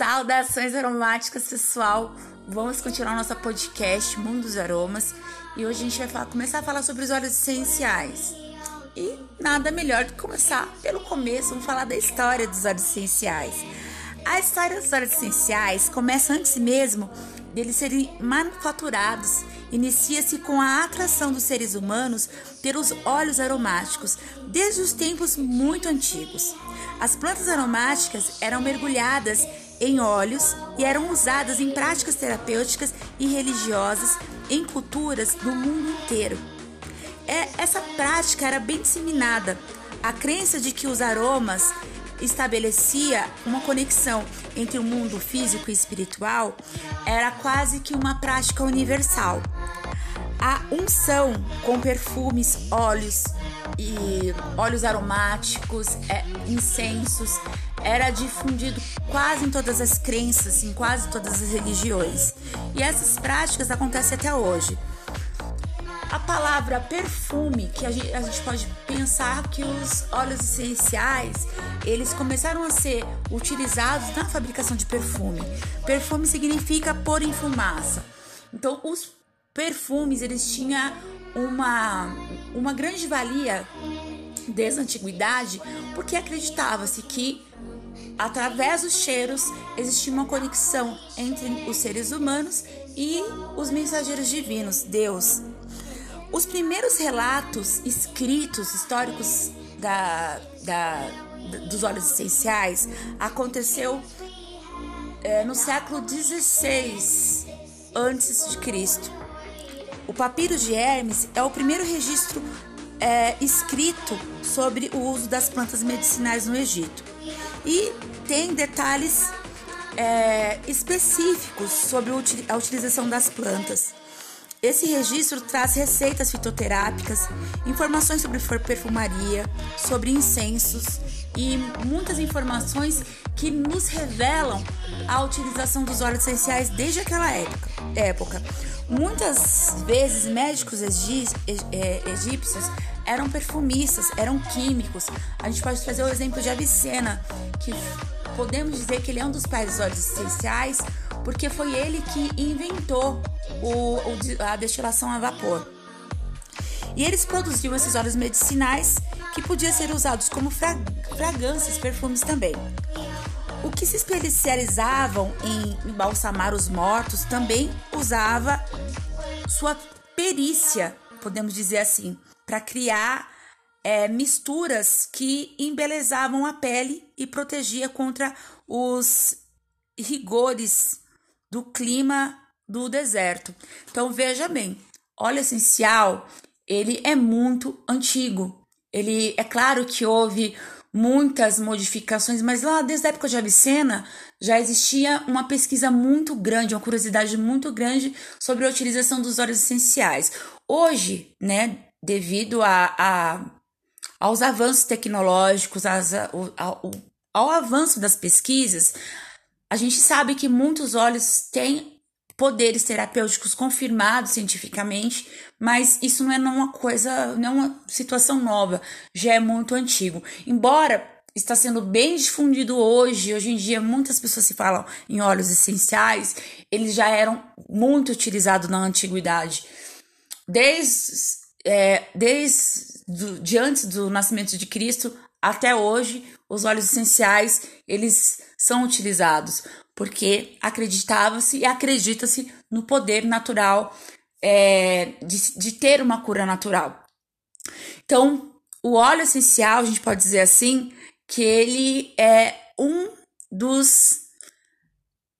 Saudações aromáticas, pessoal! Vamos continuar nosso podcast Mundo dos Aromas e hoje a gente vai falar, começar a falar sobre os óleos essenciais. E nada melhor do que começar pelo começo, vamos falar da história dos óleos essenciais. A história dos óleos essenciais começa antes mesmo deles serem manufaturados. Inicia-se com a atração dos seres humanos pelos óleos aromáticos desde os tempos muito antigos. As plantas aromáticas eram mergulhadas em óleos e eram usadas em práticas terapêuticas e religiosas em culturas do mundo inteiro. É, essa prática era bem disseminada. A crença de que os aromas estabelecia uma conexão entre o mundo físico e espiritual era quase que uma prática universal. A unção com perfumes, óleos e óleos aromáticos, é, incensos, era difundido quase em todas as crenças, em quase todas as religiões. E essas práticas acontecem até hoje. A palavra perfume, que a gente, a gente pode pensar que os óleos essenciais, eles começaram a ser utilizados na fabricação de perfume. Perfume significa pôr em fumaça. Então, os perfumes, eles tinham uma, uma grande valia desde a antiguidade, porque acreditava-se que através dos cheiros existia uma conexão entre os seres humanos e os mensageiros divinos, Deus. Os primeiros relatos escritos, históricos da, da, dos óleos essenciais aconteceu é, no século XVI antes de Cristo. O papiro de Hermes é o primeiro registro é, escrito sobre o uso das plantas medicinais no Egito e tem detalhes é, específicos sobre a utilização das plantas. Esse registro traz receitas fitoterápicas, informações sobre perfumaria, sobre incensos e muitas informações que nos revelam a utilização dos óleos essenciais desde aquela época. Muitas vezes médicos é, egípcios eram perfumistas, eram químicos. A gente pode trazer o exemplo de Avicena, que podemos dizer que ele é um dos pais dos óleos essenciais, porque foi ele que inventou o, a destilação a vapor. E eles produziam esses óleos medicinais que podiam ser usados como fragrâncias, perfumes também. O que se especializavam em embalsamar os mortos também usava sua perícia, podemos dizer assim, para criar é, misturas que embelezavam a pele e protegia contra os rigores do clima do deserto. Então veja bem, óleo essencial ele é muito antigo. Ele é claro que houve muitas modificações, mas lá desde a época de Avicena já existia uma pesquisa muito grande, uma curiosidade muito grande sobre a utilização dos óleos essenciais. Hoje, né, devido a, a aos avanços tecnológicos, ao, ao, ao avanço das pesquisas, a gente sabe que muitos óleos têm poderes terapêuticos confirmados cientificamente, mas isso não é uma coisa, não é uma situação nova, já é muito antigo. Embora está sendo bem difundido hoje, hoje em dia muitas pessoas se falam em óleos essenciais, eles já eram muito utilizados na antiguidade. Desde, é, desde do, de antes do nascimento de Cristo até hoje, os óleos essenciais, eles são utilizados porque acreditava-se e acredita-se no poder natural é, de, de ter uma cura natural. Então, o óleo essencial, a gente pode dizer assim, que ele é um dos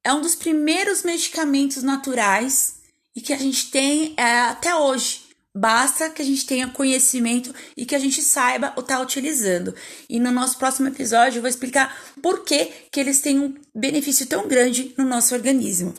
é um dos primeiros medicamentos naturais e que a gente tem é, até hoje Basta que a gente tenha conhecimento e que a gente saiba o estar tá utilizando. E no nosso próximo episódio eu vou explicar por que, que eles têm um benefício tão grande no nosso organismo.